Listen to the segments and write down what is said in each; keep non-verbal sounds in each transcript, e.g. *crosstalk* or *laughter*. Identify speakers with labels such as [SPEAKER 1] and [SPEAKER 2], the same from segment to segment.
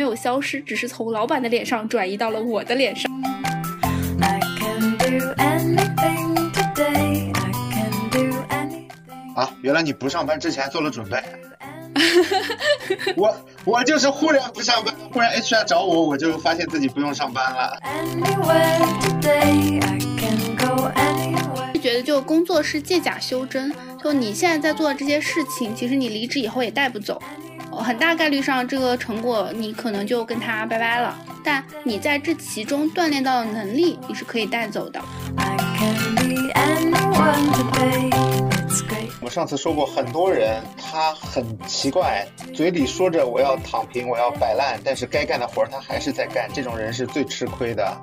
[SPEAKER 1] 没有消失，只是从老板的脸上转移到了我的脸上。
[SPEAKER 2] 啊，原来你不上班之前做了准备。*laughs* 我我就是忽然不上班，忽然 HR 找我，我就发现自己不用上班了。
[SPEAKER 1] 就觉得就工作是借假修真，就你现在在做的这些事情，其实你离职以后也带不走，很大概率上这个成果你可能就跟他拜拜了。但你在这其中锻炼到的能力，你是可以带走的。
[SPEAKER 2] 我们上次说过，很多人他很奇怪，嘴里说着我要躺平，我要摆烂，但是该干的活他还是在干，这种人是最吃亏的。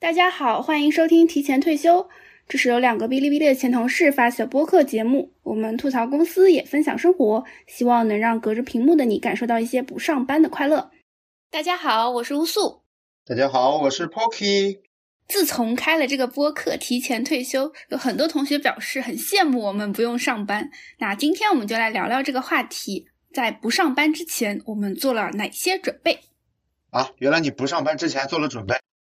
[SPEAKER 1] 大家好，欢迎收听提前退休。这是由两个哔哩哔哩的前同事发起的播客节目，我们吐槽公司，也分享生活，希望能让隔着屏幕的你感受到一些不上班的快乐。大家好，我是乌素。
[SPEAKER 2] 大家好，我是 Pocky。
[SPEAKER 1] 自从开了这个播客，提前退休，有很多同学表示很羡慕我们不用上班。那今天我们就来聊聊这个话题，在不上班之前，我们做了哪些准备？
[SPEAKER 2] 啊，原来你不上班之前做了准备。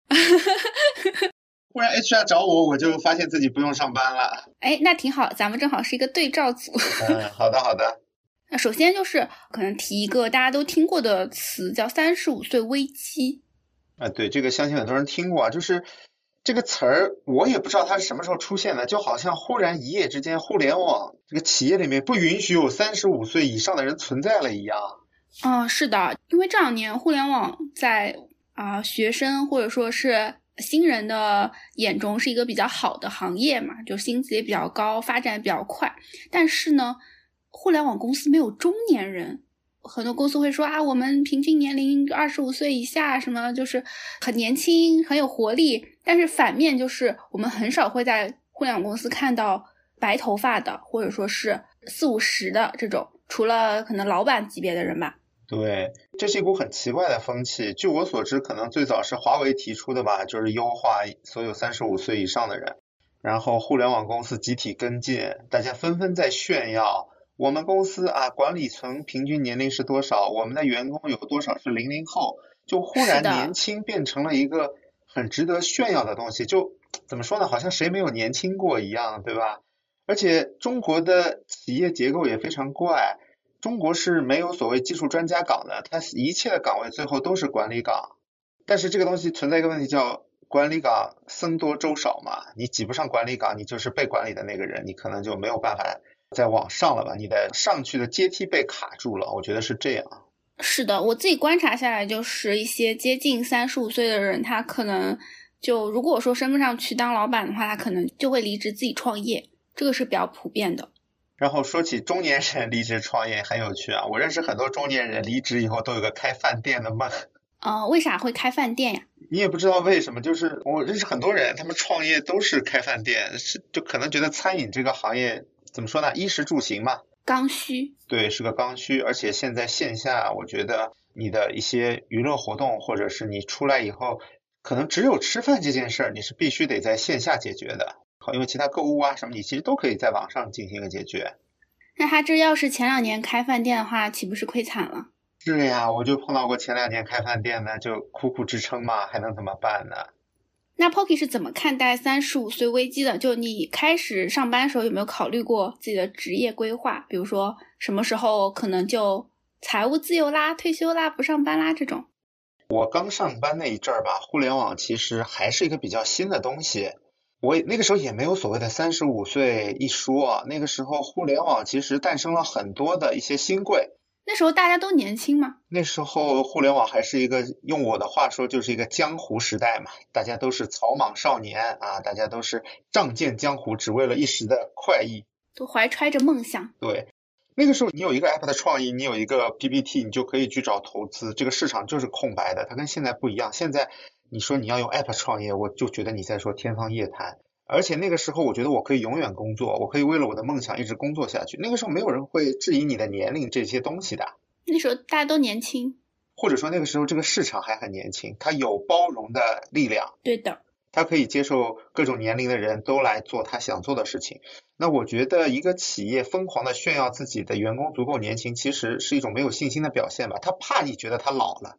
[SPEAKER 2] *laughs* 忽然 HR 找我，我就发现自己不用上班了。
[SPEAKER 1] 哎，那挺好，咱们正好是一个对照组。
[SPEAKER 2] 嗯，好的好的。*laughs*
[SPEAKER 1] 那首先就是可能提一个大家都听过的词，叫“三十五岁危机”。
[SPEAKER 2] 啊，对，这个相信很多人听过啊。就是这个词儿，我也不知道它是什么时候出现的，就好像忽然一夜之间，互联网这个企业里面不允许有三十五岁以上的人存在了一样。
[SPEAKER 1] 嗯，是的，因为这两年互联网在啊学生或者说是。新人的眼中是一个比较好的行业嘛，就薪资也比较高，发展比较快。但是呢，互联网公司没有中年人，很多公司会说啊，我们平均年龄二十五岁以下，什么就是很年轻，很有活力。但是反面就是，我们很少会在互联网公司看到白头发的，或者说是四五十的这种，除了可能老板级别的人吧。
[SPEAKER 2] 对，这是一股很奇怪的风气。据我所知，可能最早是华为提出的吧，就是优化所有三十五岁以上的人。然后互联网公司集体跟进，大家纷纷在炫耀我们公司啊，管理层平均年龄是多少？我们的员工有多少是零零后？就忽然年轻变成了一个很值得炫耀的东西。就怎么说呢？好像谁没有年轻过一样，对吧？而且中国的企业结构也非常怪。中国是没有所谓技术专家岗的，它一切的岗位最后都是管理岗。但是这个东西存在一个问题，叫管理岗僧多粥少嘛，你挤不上管理岗，你就是被管理的那个人，你可能就没有办法再往上了吧？你的上去的阶梯被卡住了，我觉得是这样。
[SPEAKER 1] 是的，我自己观察下来，就是一些接近三十五岁的人，他可能就如果说升不上去当老板的话，他可能就会离职自己创业，这个是比较普遍的。
[SPEAKER 2] 然后说起中年人离职创业很有趣啊，我认识很多中年人离职以后都有个开饭店的梦。*laughs*
[SPEAKER 1] 哦，为啥会开饭店呀？
[SPEAKER 2] 你也不知道为什么，就是我认识很多人，他们创业都是开饭店，是就可能觉得餐饮这个行业怎么说呢？衣食住行嘛，
[SPEAKER 1] 刚需。
[SPEAKER 2] 对，是个刚需，而且现在线下，我觉得你的一些娱乐活动，或者是你出来以后，可能只有吃饭这件事儿，你是必须得在线下解决的。因为其他购物啊什么，你其实都可以在网上进行一个解决。
[SPEAKER 1] 那他这要是前两年开饭店的话，岂不是亏惨了？
[SPEAKER 2] 是呀，我就碰到过前两年开饭店的，就苦苦支撑嘛，还能怎么办呢？
[SPEAKER 1] 那 Pocky 是怎么看待三十五岁危机的？就你开始上班的时候，有没有考虑过自己的职业规划？比如说什么时候可能就财务自由啦、退休啦、不上班啦这种？
[SPEAKER 2] 我刚上班那一阵儿吧，互联网其实还是一个比较新的东西。我那个时候也没有所谓的三十五岁一说啊，那个时候互联网其实诞生了很多的一些新贵。
[SPEAKER 1] 那时候大家都年轻吗？
[SPEAKER 2] 那时候互联网还是一个用我的话说就是一个江湖时代嘛，大家都是草莽少年啊，大家都是仗剑江湖，只为了一时的快意，
[SPEAKER 1] 都怀揣着梦想。
[SPEAKER 2] 对，那个时候你有一个 app 的创意，你有一个 PPT，你就可以去找投资，这个市场就是空白的，它跟现在不一样，现在。你说你要用 App 创业，我就觉得你在说天方夜谭。而且那个时候，我觉得我可以永远工作，我可以为了我的梦想一直工作下去。那个时候没有人会质疑你的年龄这些东西的。
[SPEAKER 1] 那时候大家都年轻，
[SPEAKER 2] 或者说那个时候这个市场还很年轻，它有包容的力量。
[SPEAKER 1] 对的。
[SPEAKER 2] 它可以接受各种年龄的人都来做他想做的事情。那我觉得一个企业疯狂的炫耀自己的员工足够年轻，其实是一种没有信心的表现吧。他怕你觉得他老了。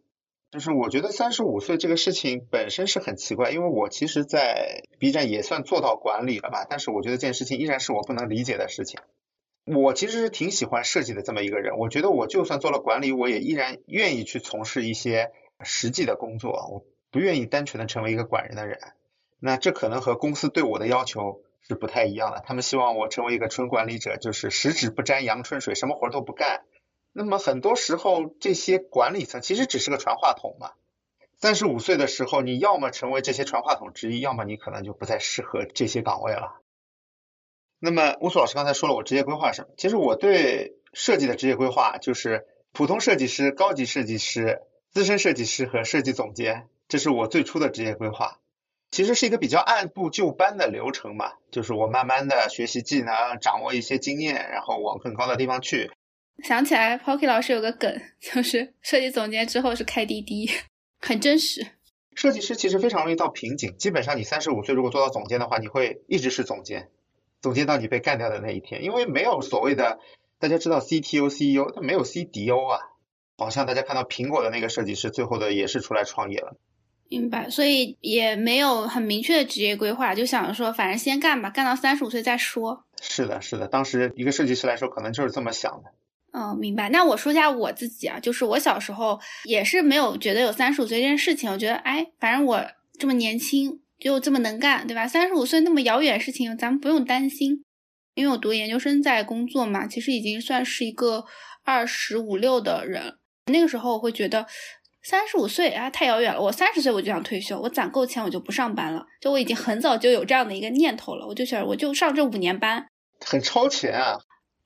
[SPEAKER 2] 就是我觉得三十五岁这个事情本身是很奇怪，因为我其实，在 B 站也算做到管理了吧，但是我觉得这件事情依然是我不能理解的事情。我其实是挺喜欢设计的这么一个人，我觉得我就算做了管理，我也依然愿意去从事一些实际的工作，我不愿意单纯的成为一个管人的人。那这可能和公司对我的要求是不太一样的，他们希望我成为一个纯管理者，就是十指不沾阳春水，什么活都不干。那么很多时候，这些管理层其实只是个传话筒嘛。三十五岁的时候，你要么成为这些传话筒之一，要么你可能就不再适合这些岗位了。那么乌苏老师刚才说了我职业规划什么？其实我对设计的职业规划就是普通设计师、高级设计师、资深设计师和设计总监，这是我最初的职业规划。其实是一个比较按部就班的流程嘛，就是我慢慢的学习技能，掌握一些经验，然后往更高的地方去。
[SPEAKER 1] 想起来，Pocky 老师有个梗，就是设计总监之后是开滴滴，很真实。
[SPEAKER 2] 设计师其实非常容易到瓶颈，基本上你三十五岁如果做到总监的话，你会一直是总监，总监到你被干掉的那一天，因为没有所谓的大家知道 CTO、CEO，他没有 CDO 啊。好像大家看到苹果的那个设计师，最后的也是出来创业了。
[SPEAKER 1] 明白，所以也没有很明确的职业规划，就想着说，反正先干吧，干到三十五岁再说。
[SPEAKER 2] 是的，是的，当时一个设计师来说，可能就是这么想的。
[SPEAKER 1] 嗯，明白。那我说一下我自己啊，就是我小时候也是没有觉得有三十五岁这件事情。我觉得，哎，反正我这么年轻，又这么能干，对吧？三十五岁那么遥远的事情，咱们不用担心。因为我读研究生在工作嘛，其实已经算是一个二十五六的人。那个时候我会觉得三十五岁啊太遥远了。我三十岁我就想退休，我攒够钱我就不上班了。就我已经很早就有这样的一个念头了，我就想我就上这五年班，
[SPEAKER 2] 很超前啊。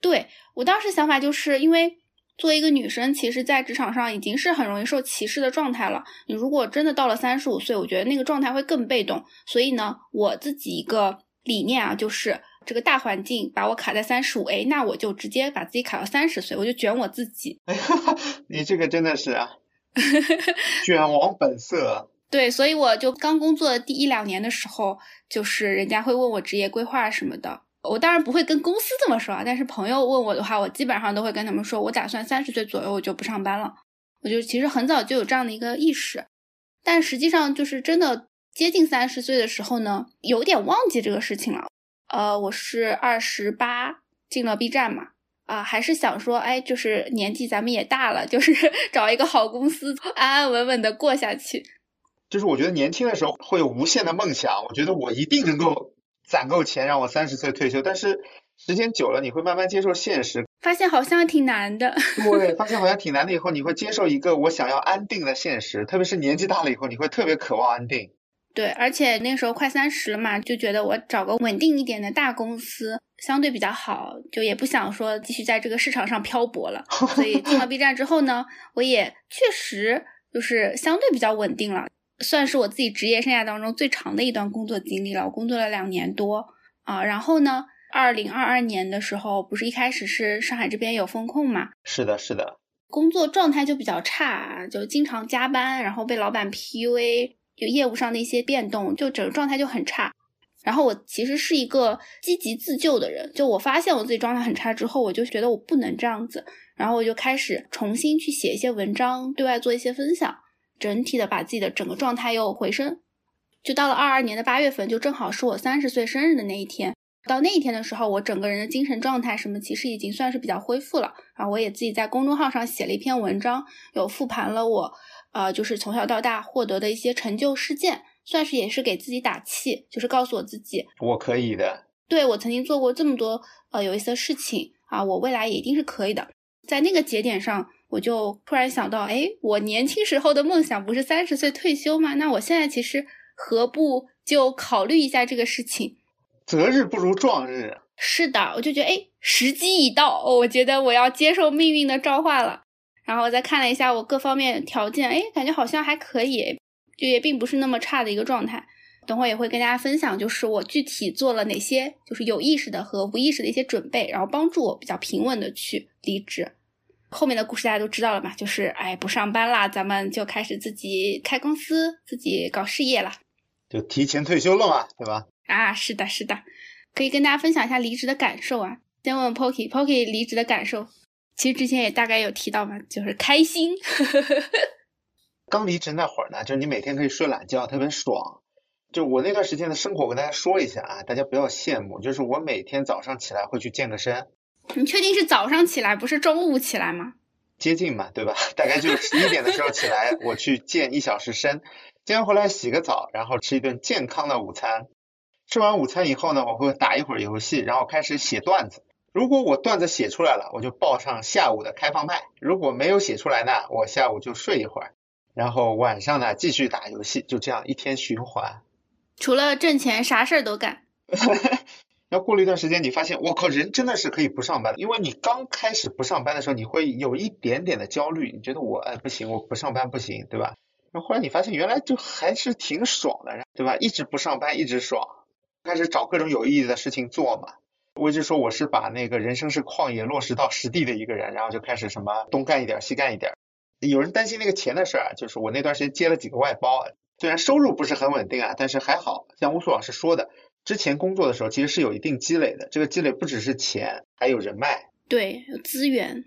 [SPEAKER 1] 对我当时想法就是因为作为一个女生，其实，在职场上已经是很容易受歧视的状态了。你如果真的到了三十五岁，我觉得那个状态会更被动。所以呢，我自己一个理念啊，就是这个大环境把我卡在三十五，哎，那我就直接把自己卡到三十岁，我就卷我自己。*laughs*
[SPEAKER 2] 你这个真的是啊，*laughs* 卷王本色。
[SPEAKER 1] 对，所以我就刚工作的第一两年的时候，就是人家会问我职业规划什么的。我当然不会跟公司这么说啊，但是朋友问我的话，我基本上都会跟他们说，我打算三十岁左右我就不上班了。我就其实很早就有这样的一个意识，但实际上就是真的接近三十岁的时候呢，有点忘记这个事情了。呃，我是二十八进了 B 站嘛，啊，还是想说，哎，就是年纪咱们也大了，就是 *laughs* 找一个好公司，安安稳稳的过下去。
[SPEAKER 2] 就是我觉得年轻的时候会有无限的梦想，我觉得我一定能够。攒够钱让我三十岁退休，但是时间久了你会慢慢接受现实，
[SPEAKER 1] 发现好像挺难的。*laughs*
[SPEAKER 2] 对，发现好像挺难的以后，你会接受一个我想要安定的现实，特别是年纪大了以后，你会特别渴望安定。
[SPEAKER 1] 对，而且那时候快三十了嘛，就觉得我找个稳定一点的大公司相对比较好，就也不想说继续在这个市场上漂泊了。*laughs* 所以进了 B 站之后呢，我也确实就是相对比较稳定了。算是我自己职业生涯当中最长的一段工作经历了，我工作了两年多啊。然后呢，二零二二年的时候，不是一开始是上海这边有风控嘛？
[SPEAKER 2] 是的，是的。
[SPEAKER 1] 工作状态就比较差，就经常加班，然后被老板 PUA，有业务上的一些变动，就整个状态就很差。然后我其实是一个积极自救的人，就我发现我自己状态很差之后，我就觉得我不能这样子，然后我就开始重新去写一些文章，对外做一些分享。整体的把自己的整个状态又回升，就到了二二年的八月份，就正好是我三十岁生日的那一天。到那一天的时候，我整个人的精神状态什么，其实已经算是比较恢复了。然后我也自己在公众号上写了一篇文章，有复盘了我，呃，就是从小到大获得的一些成就事件，算是也是给自己打气，就是告诉我自己，
[SPEAKER 2] 我可以的。
[SPEAKER 1] 对我曾经做过这么多呃有意思的事情啊，我未来也一定是可以的。在那个节点上。我就突然想到，哎，我年轻时候的梦想不是三十岁退休吗？那我现在其实何不就考虑一下这个事情？
[SPEAKER 2] 择日不如撞日。
[SPEAKER 1] 是的，我就觉得，哎，时机已到，我觉得我要接受命运的召唤了。然后再看了一下我各方面条件，哎，感觉好像还可以，就也并不是那么差的一个状态。等会也会跟大家分享，就是我具体做了哪些，就是有意识的和无意识的一些准备，然后帮助我比较平稳的去离职。后面的故事大家都知道了嘛，就是哎不上班啦，咱们就开始自己开公司，自己搞事业了。
[SPEAKER 2] 就提前退休了嘛，对吧？
[SPEAKER 1] 啊，是的，是的，可以跟大家分享一下离职的感受啊。先问问 Pocky，Pocky 离职的感受，其实之前也大概有提到嘛，就是开心。*laughs*
[SPEAKER 2] 刚离职那会儿呢，就是你每天可以睡懒觉，特别爽。就我那段时间的生活，我跟大家说一下啊，大家不要羡慕。就是我每天早上起来会去健个身。
[SPEAKER 1] 你确定是早上起来，不是中午起来吗？
[SPEAKER 2] 接近嘛，对吧？*laughs* 大概就十一点的时候起来，我去健一小时身，健完回来洗个澡，然后吃一顿健康的午餐。吃完午餐以后呢，我会打一会儿游戏，然后开始写段子。如果我段子写出来了，我就报上下午的开放麦；如果没有写出来呢，我下午就睡一会儿。然后晚上呢，继续打游戏，就这样一天循环。
[SPEAKER 1] 除了挣钱，啥事儿都干。*laughs*
[SPEAKER 2] 要过了一段时间，你发现，我靠，人真的是可以不上班的。因为你刚开始不上班的时候，你会有一点点的焦虑，你觉得我哎不行，我不上班不行，对吧？然后后来你发现，原来就还是挺爽的，对吧？一直不上班，一直爽，开始找各种有意义的事情做嘛。我一直说我是把那个人生是旷野落实到实地的一个人，然后就开始什么东干一点，西干一点。有人担心那个钱的事儿啊，就是我那段时间接了几个外包，虽然收入不是很稳定啊，但是还好像乌苏老师说的，之前工作的时候其实是有一定积累的，这个积累不只是钱，还有人脉，
[SPEAKER 1] 对，有资源。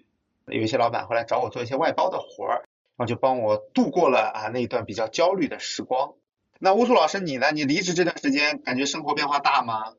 [SPEAKER 2] 有一些老板会来找我做一些外包的活儿，然后就帮我度过了啊那一段比较焦虑的时光。那乌苏老师你呢？你离职这段时间感觉生活变化大吗？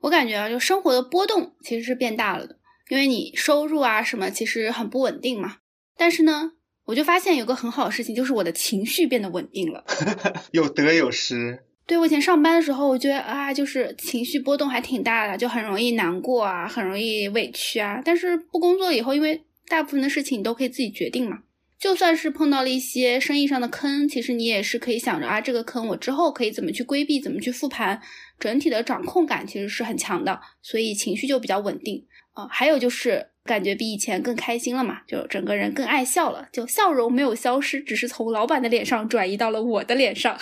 [SPEAKER 1] 我感觉啊，就生活的波动其实是变大了的，因为你收入啊什么其实很不稳定嘛，但是呢。我就发现有个很好的事情，就是我的情绪变得稳定了，*laughs*
[SPEAKER 2] 有得有失。
[SPEAKER 1] 对我以前上班的时候，我觉得啊，就是情绪波动还挺大的，就很容易难过啊，很容易委屈啊。但是不工作以后，因为大部分的事情你都可以自己决定嘛，就算是碰到了一些生意上的坑，其实你也是可以想着啊，这个坑我之后可以怎么去规避，怎么去复盘，整体的掌控感其实是很强的，所以情绪就比较稳定啊。还有就是。感觉比以前更开心了嘛，就整个人更爱笑了，就笑容没有消失，只是从老板的脸上转移到了我的脸上。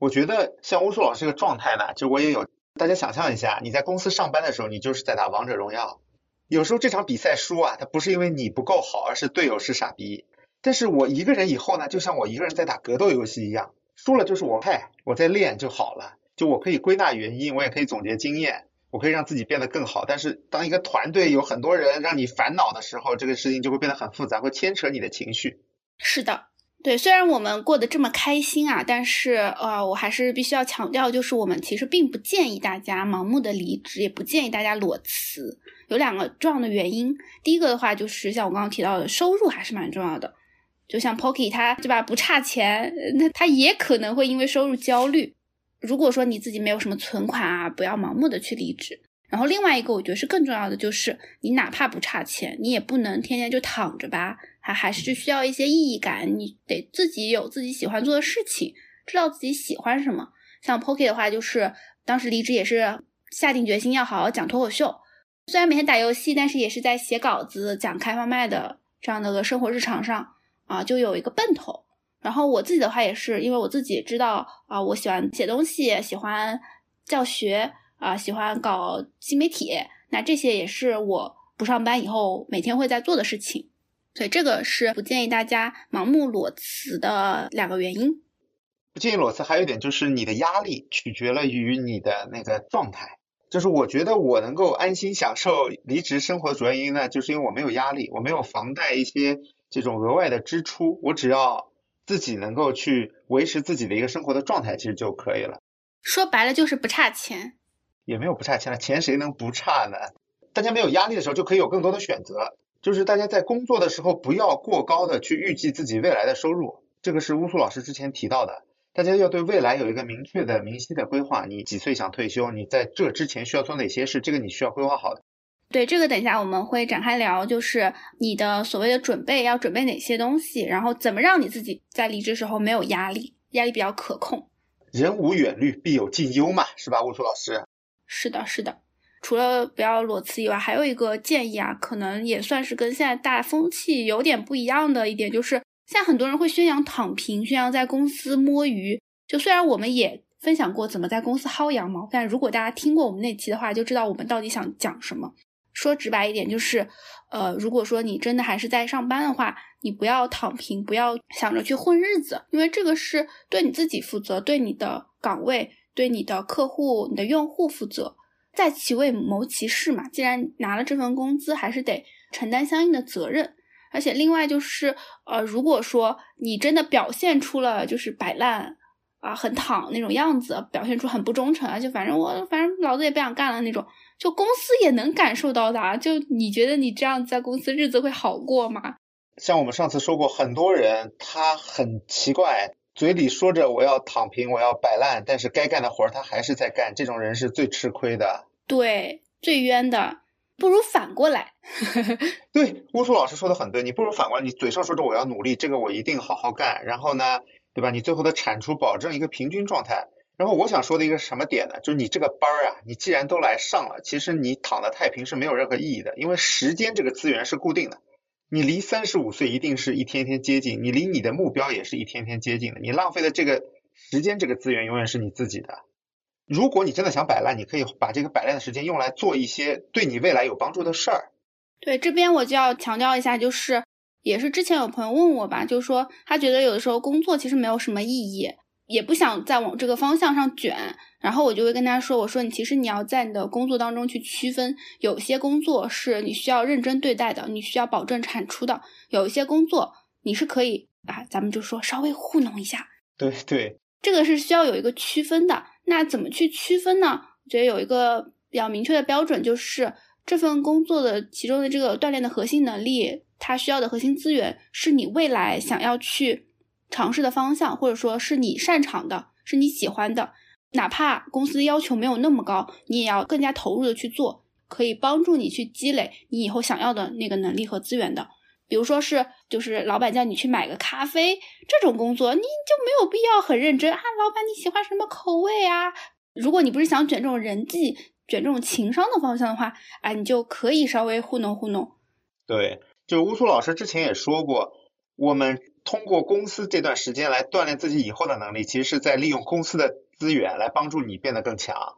[SPEAKER 2] 我觉得像乌苏老师这个状态呢，就我也有。大家想象一下，你在公司上班的时候，你就是在打王者荣耀。有时候这场比赛输啊，它不是因为你不够好，而是队友是傻逼。但是我一个人以后呢，就像我一个人在打格斗游戏一样，输了就是我派，我在练就好了。就我可以归纳原因，我也可以总结经验。我可以让自己变得更好，但是当一个团队有很多人让你烦恼的时候，这个事情就会变得很复杂，会牵扯你的情绪。
[SPEAKER 1] 是的，对，虽然我们过得这么开心啊，但是呃，我还是必须要强调，就是我们其实并不建议大家盲目的离职，也不建议大家裸辞。有两个重要的原因，第一个的话就是像我刚刚提到的，收入还是蛮重要的。就像 Pocky 他对吧，不差钱，那他也可能会因为收入焦虑。如果说你自己没有什么存款啊，不要盲目的去离职。然后另外一个，我觉得是更重要的，就是你哪怕不差钱，你也不能天天就躺着吧，还还是需要一些意义感。你得自己有自己喜欢做的事情，知道自己喜欢什么。像 Pocky 的话，就是当时离职也是下定决心要好好讲脱口秀。虽然每天打游戏，但是也是在写稿子、讲开放麦的这样的个生活日常上啊，就有一个奔头。然后我自己的话也是，因为我自己知道啊，我喜欢写东西，喜欢教学啊，喜欢搞新媒体，那这些也是我不上班以后每天会在做的事情，所以这个是不建议大家盲目裸辞的两个原因。
[SPEAKER 2] 不建议裸辞还有一点就是你的压力取决了于你的那个状态，就是我觉得我能够安心享受离职生活的主要原因呢，就是因为我没有压力，我没有房贷一些这种额外的支出，我只要。自己能够去维持自己的一个生活的状态，其实就可以了。
[SPEAKER 1] 说白了就是不差钱，
[SPEAKER 2] 也没有不差钱了。钱谁能不差呢？大家没有压力的时候，就可以有更多的选择。就是大家在工作的时候，不要过高的去预计自己未来的收入。这个是乌苏老师之前提到的，大家要对未来有一个明确的、明晰的规划。你几岁想退休？你在这之前需要做哪些事？这个你需要规划好的。
[SPEAKER 1] 对这个，等一下我们会展开聊，就是你的所谓的准备要准备哪些东西，然后怎么让你自己在离职时候没有压力，压力比较可控。
[SPEAKER 2] 人无远虑，必有近忧嘛，是吧，乌苏老师？
[SPEAKER 1] 是的，是的。除了不要裸辞以外，还有一个建议啊，可能也算是跟现在大风气有点不一样的一点，就是现在很多人会宣扬躺平，宣扬在公司摸鱼。就虽然我们也分享过怎么在公司薅羊毛，但如果大家听过我们那期的话，就知道我们到底想讲什么。说直白一点，就是，呃，如果说你真的还是在上班的话，你不要躺平，不要想着去混日子，因为这个是对你自己负责，对你的岗位对你的客户、你的用户负责，在其位谋其事嘛。既然拿了这份工资，还是得承担相应的责任。而且另外就是，呃，如果说你真的表现出了就是摆烂啊、很躺那种样子，表现出很不忠诚，而且反正我反正老子也不想干了那种，就公司也能感受到的。就你觉得你这样在公司日子会好过吗？
[SPEAKER 2] 像我们上次说过，很多人他很奇怪，嘴里说着我要躺平，我要摆烂，但是该干的活儿他还是在干，这种人是最吃亏的，
[SPEAKER 1] 对，最冤的。不如反过来，*laughs*
[SPEAKER 2] 对，乌苏老师说的很对，你不如反过来，你嘴上说着我要努力，这个我一定好好干，然后呢，对吧？你最后的产出保证一个平均状态。然后我想说的一个什么点呢？就是你这个班儿啊，你既然都来上了，其实你躺的太平是没有任何意义的，因为时间这个资源是固定的，你离三十五岁一定是一天天接近，你离你的目标也是一天天接近的，你浪费的这个时间这个资源永远是你自己的。如果你真的想摆烂，你可以把这个摆烂的时间用来做一些对你未来有帮助的事儿。
[SPEAKER 1] 对，这边我就要强调一下，就是也是之前有朋友问我吧，就是说他觉得有的时候工作其实没有什么意义，也不想再往这个方向上卷。然后我就会跟他说，我说你其实你要在你的工作当中去区分，有些工作是你需要认真对待的，你需要保证产出的；有一些工作你是可以啊，咱们就说稍微糊弄一下。*laughs*
[SPEAKER 2] 对对，
[SPEAKER 1] 这个是需要有一个区分的。那怎么去区分呢？我觉得有一个比较明确的标准，就是这份工作的其中的这个锻炼的核心能力，它需要的核心资源，是你未来想要去尝试的方向，或者说是你擅长的，是你喜欢的。哪怕公司要求没有那么高，你也要更加投入的去做，可以帮助你去积累你以后想要的那个能力和资源的。比如说是，就是老板叫你去买个咖啡这种工作，你就没有必要很认真啊。老板你喜欢什么口味啊？如果你不是想卷这种人际、卷这种情商的方向的话，哎，你就可以稍微糊弄糊弄。
[SPEAKER 2] 对，就乌苏老师之前也说过，我们通过公司这段时间来锻炼自己以后的能力，其实是在利用公司的资源来帮助你变得更强，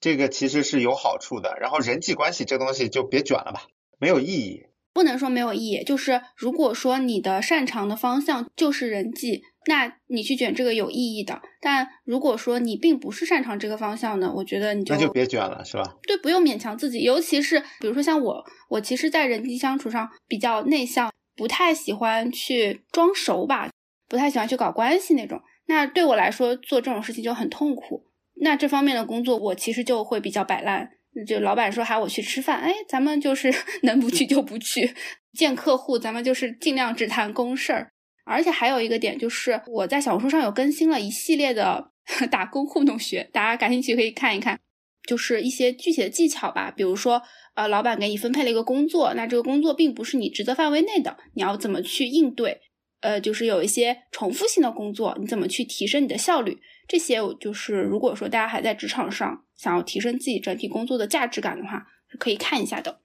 [SPEAKER 2] 这个其实是有好处的。然后人际关系这东西就别卷了吧，没有意义。
[SPEAKER 1] 不能说没有意义，就是如果说你的擅长的方向就是人际，那你去卷这个有意义的。但如果说你并不是擅长这个方向的，我觉得你就
[SPEAKER 2] 那就别卷了，是吧？
[SPEAKER 1] 对，不用勉强自己。尤其是比如说像我，我其实，在人际相处上比较内向，不太喜欢去装熟吧，不太喜欢去搞关系那种。那对我来说，做这种事情就很痛苦。那这方面的工作，我其实就会比较摆烂。就老板说喊我去吃饭，哎，咱们就是 *laughs* 能不去就不去。见客户，咱们就是尽量只谈公事儿。而且还有一个点就是，我在小红书上有更新了一系列的 *laughs* 打工糊弄学，大家感兴趣可以看一看，就是一些具体的技巧吧。比如说，呃，老板给你分配了一个工作，那这个工作并不是你职责范围内的，你要怎么去应对？呃，就是有一些重复性的工作，你怎么去提升你的效率？这些就是如果说大家还在职场上想要提升自己整体工作的价值感的话，是可以看一下的。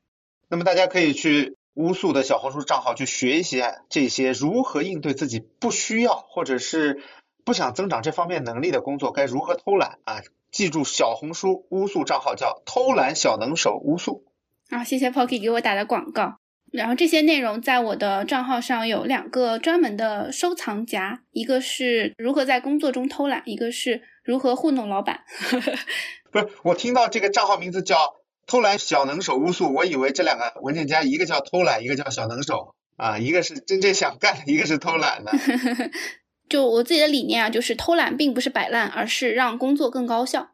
[SPEAKER 2] 那么大家可以去乌素的小红书账号去学一些这些如何应对自己不需要或者是不想增长这方面能力的工作，该如何偷懒啊？记住小红书乌素账号叫偷懒小能手乌素。
[SPEAKER 1] 好，谢谢 Pocky 给我打的广告。然后这些内容在我的账号上有两个专门的收藏夹，一个是如何在工作中偷懒，一个是如何糊弄老板。
[SPEAKER 2] 不是，我听到这个账号名字叫偷懒小能手乌素，我以为这两个文件夹一个叫偷懒，一个叫小能手啊，一个是真正想干，一个是偷懒的。*laughs*
[SPEAKER 1] 就我自己的理念啊，就是偷懒并不是摆烂，而是让工作更高效。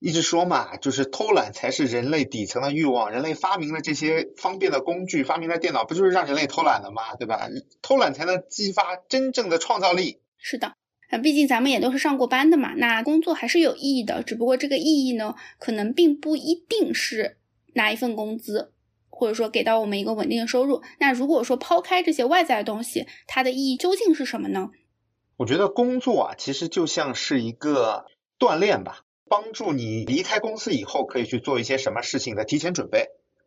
[SPEAKER 2] 一直说嘛，就是偷懒才是人类底层的欲望。人类发明了这些方便的工具，发明了电脑，不就是让人类偷懒的吗？对吧？偷懒才能激发真正的创造力。
[SPEAKER 1] 是的，啊，毕竟咱们也都是上过班的嘛，那工作还是有意义的。只不过这个意义呢，可能并不一定是拿一份工资，或者说给到我们一个稳定的收入。那如果说抛开这些外在的东西，它的意义究竟是什么呢？
[SPEAKER 2] 我觉得工作啊，其实就像是一个锻炼吧。帮助你离开公司以后可以去做一些什么事情的提前准备。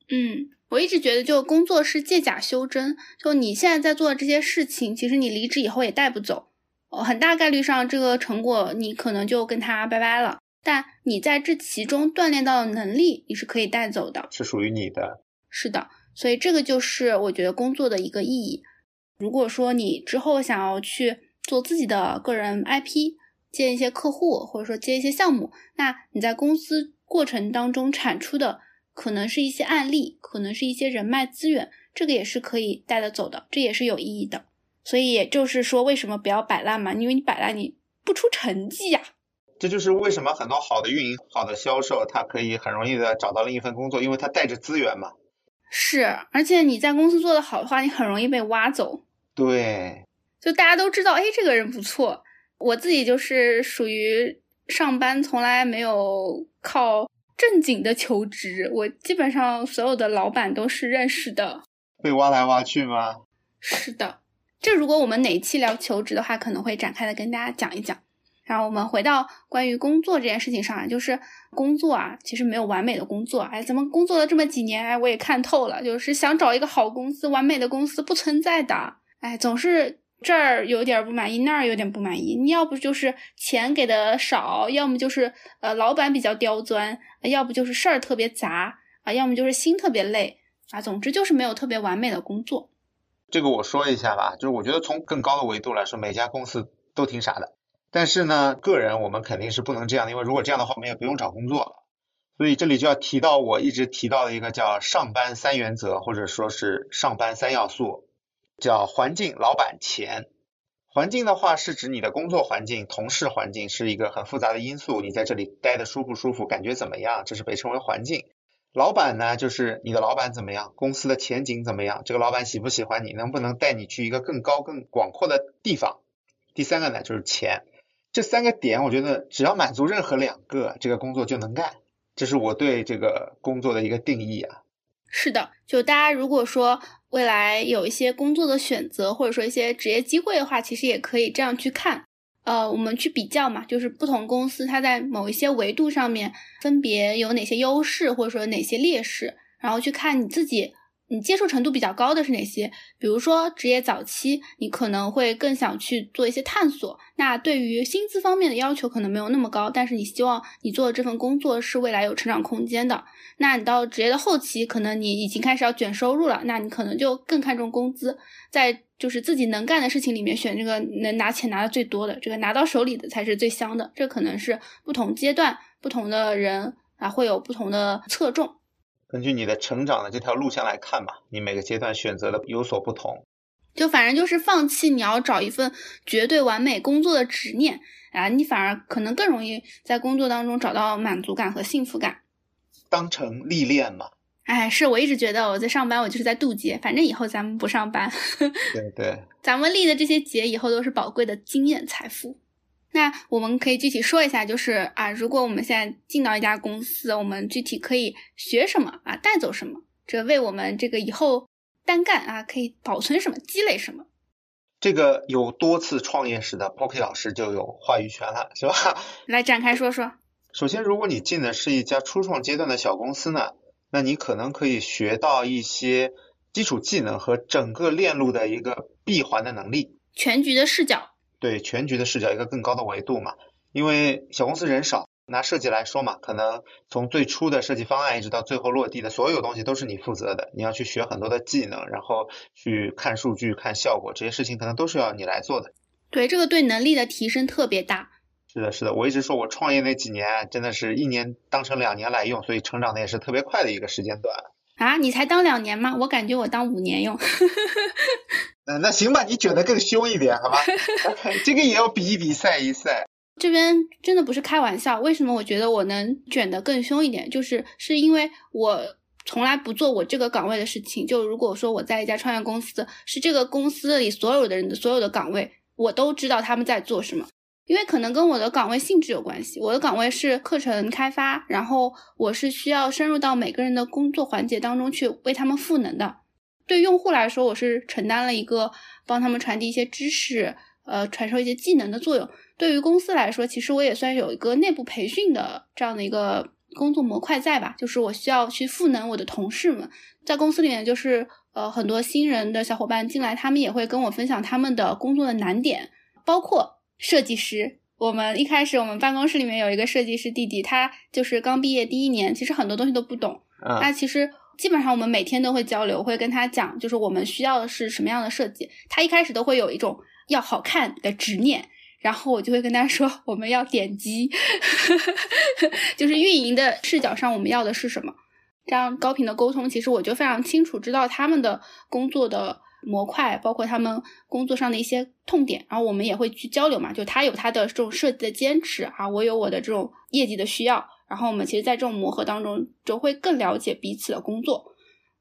[SPEAKER 1] 嗯，我一直觉得就工作是借假修真，就你现在在做的这些事情，其实你离职以后也带不走，很大概率上这个成果你可能就跟他拜拜了。但你在这其中锻炼到的能力，你是可以带走的，
[SPEAKER 2] 是属于你的。
[SPEAKER 1] 是的，所以这个就是我觉得工作的一个意义。如果说你之后想要去做自己的个人 IP。接一些客户，或者说接一些项目，那你在公司过程当中产出的可能是一些案例，可能是一些人脉资源，这个也是可以带得走的，这也是有意义的。所以也就是说，为什么不要摆烂嘛？因为你摆烂，你不出成绩呀。
[SPEAKER 2] 这就是为什么很多好的运营、好的销售，他可以很容易的找到另一份工作，因为他带着资源嘛。
[SPEAKER 1] 是，而且你在公司做的好的话，你很容易被挖走。
[SPEAKER 2] 对，
[SPEAKER 1] 就大家都知道，哎，这个人不错。我自己就是属于上班从来没有靠正经的求职，我基本上所有的老板都是认识的。
[SPEAKER 2] 被挖来挖去吗？*laughs*
[SPEAKER 1] 是的。这如果我们哪期聊求职的话，可能会展开的跟大家讲一讲。然后我们回到关于工作这件事情上啊，就是工作啊，其实没有完美的工作。哎，咱们工作了这么几年，哎，我也看透了，就是想找一个好公司、完美的公司不存在的。哎，总是这儿有点不满意，那儿有点不满意。你要不就是钱给的少，要么就是呃老板比较刁钻，要不就是事儿特别杂啊，要么就是心特别累啊。总之就是没有特别完美的工作。
[SPEAKER 2] 这个我说一下吧，就是我觉得从更高的维度来说，每家公司都挺傻的。但是呢，个人我们肯定是不能这样的，因为如果这样的话，我们也不用找工作了。所以这里就要提到我一直提到的一个叫上班三原则，或者说是上班三要素，叫环境、老板、钱。环境的话是指你的工作环境、同事环境是一个很复杂的因素，你在这里待的舒不舒服，感觉怎么样，这是被称为环境。老板呢，就是你的老板怎么样，公司的前景怎么样，这个老板喜不喜欢你，能不能带你去一个更高更广阔的地方。第三个呢，就是钱。这三个点，我觉得只要满足任何两个，这个工作就能干。这是我对这个工作的一个定义啊。
[SPEAKER 1] 是的，就大家如果说未来有一些工作的选择，或者说一些职业机会的话，其实也可以这样去看。呃，我们去比较嘛，就是不同公司它在某一些维度上面分别有哪些优势，或者说哪些劣势，然后去看你自己。你接受程度比较高的是哪些？比如说职业早期，你可能会更想去做一些探索。那对于薪资方面的要求可能没有那么高，但是你希望你做的这份工作是未来有成长空间的。那你到职业的后期，可能你已经开始要卷收入了，那你可能就更看重工资，在就是自己能干的事情里面选这个能拿钱拿的最多的，这个拿到手里的才是最香的。这可能是不同阶段不同的人啊会有不同的侧重。
[SPEAKER 2] 根据你的成长的这条路线来看吧，你每个阶段选择的有所不同。
[SPEAKER 1] 就反正就是放弃你要找一份绝对完美工作的执念啊，你反而可能更容易在工作当中找到满足感和幸福感。
[SPEAKER 2] 当成历练嘛。
[SPEAKER 1] 哎，是我一直觉得我在上班，我就是在渡劫。反正以后咱们不上班。
[SPEAKER 2] 对对。*laughs*
[SPEAKER 1] 咱们立的这些劫，以后都是宝贵的经验财富。那我们可以具体说一下，就是啊，如果我们现在进到一家公司，我们具体可以学什么啊，带走什么，这为我们这个以后单干啊，可以保存什么，积累什么。
[SPEAKER 2] 这个有多次创业史的 Pocky 老师就有话语权了，是吧？*laughs*
[SPEAKER 1] 来展开说说。
[SPEAKER 2] 首先，如果你进的是一家初创阶段的小公司呢，那你可能可以学到一些基础技能和整个链路的一个闭环的能力，
[SPEAKER 1] 全局的视角。
[SPEAKER 2] 对全局的视角，一个更高的维度嘛。因为小公司人少，拿设计来说嘛，可能从最初的设计方案一直到最后落地的所有东西都是你负责的。你要去学很多的技能，然后去看数据、看效果，这些事情可能都是要你来做的。
[SPEAKER 1] 对，这个对能力的提升特别大。
[SPEAKER 2] 是的，是的，我一直说我创业那几年真的是一年当成两年来用，所以成长的也是特别快的一个时间段。
[SPEAKER 1] 啊，你才当两年吗？我感觉我当五年用。*laughs*
[SPEAKER 2] 嗯，那行吧，你卷得更凶一点，好吧？*laughs* *laughs* 这个也要比一比，赛一赛。
[SPEAKER 1] 这边真的不是开玩笑。为什么我觉得我能卷得更凶一点？就是是因为我从来不做我这个岗位的事情。就如果说我在一家创业公司，是这个公司里所有的人的所有的岗位，我都知道他们在做什么。因为可能跟我的岗位性质有关系。我的岗位是课程开发，然后我是需要深入到每个人的工作环节当中去为他们赋能的。对用户来说，我是承担了一个帮他们传递一些知识，呃，传授一些技能的作用。对于公司来说，其实我也算有一个内部培训的这样的一个工作模块在吧？就是我需要去赋能我的同事们，在公司里面，就是呃很多新人的小伙伴进来，他们也会跟我分享他们的工作的难点，包括设计师。我们一开始，我们办公室里面有一个设计师弟弟，他就是刚毕业第一年，其实很多东西都不懂。那其实。基本上我们每天都会交流，会跟他讲，就是我们需要的是什么样的设计。他一开始都会有一种要好看的执念，然后我就会跟他说我们要点击，*laughs* 就是运营的视角上我们要的是什么。这样高频的沟通，其实我就非常清楚知道他们的工作的模块，包括他们工作上的一些痛点，然后我们也会去交流嘛。就他有他的这种设计的坚持啊，我有我的这种业绩的需要，然后我们其实，在这种磨合当中，就会更了解彼此的工作。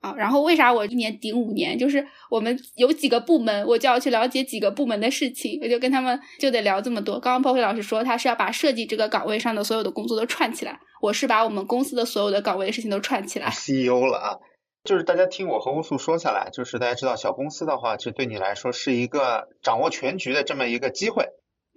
[SPEAKER 1] 啊，然后为啥我一年顶五年？就是我们有几个部门，我就要去了解几个部门的事情，我就跟他们就得聊这么多。刚刚炮灰老师说他是要把设计这个岗位上的所有的工作都串起来，我是把我们公司的所有的岗位的事情都串起来。
[SPEAKER 2] CEO 了啊，就是大家听我和乌素说下来，就是大家知道小公司的话，其实对你来说是一个掌握全局的这么一个机会。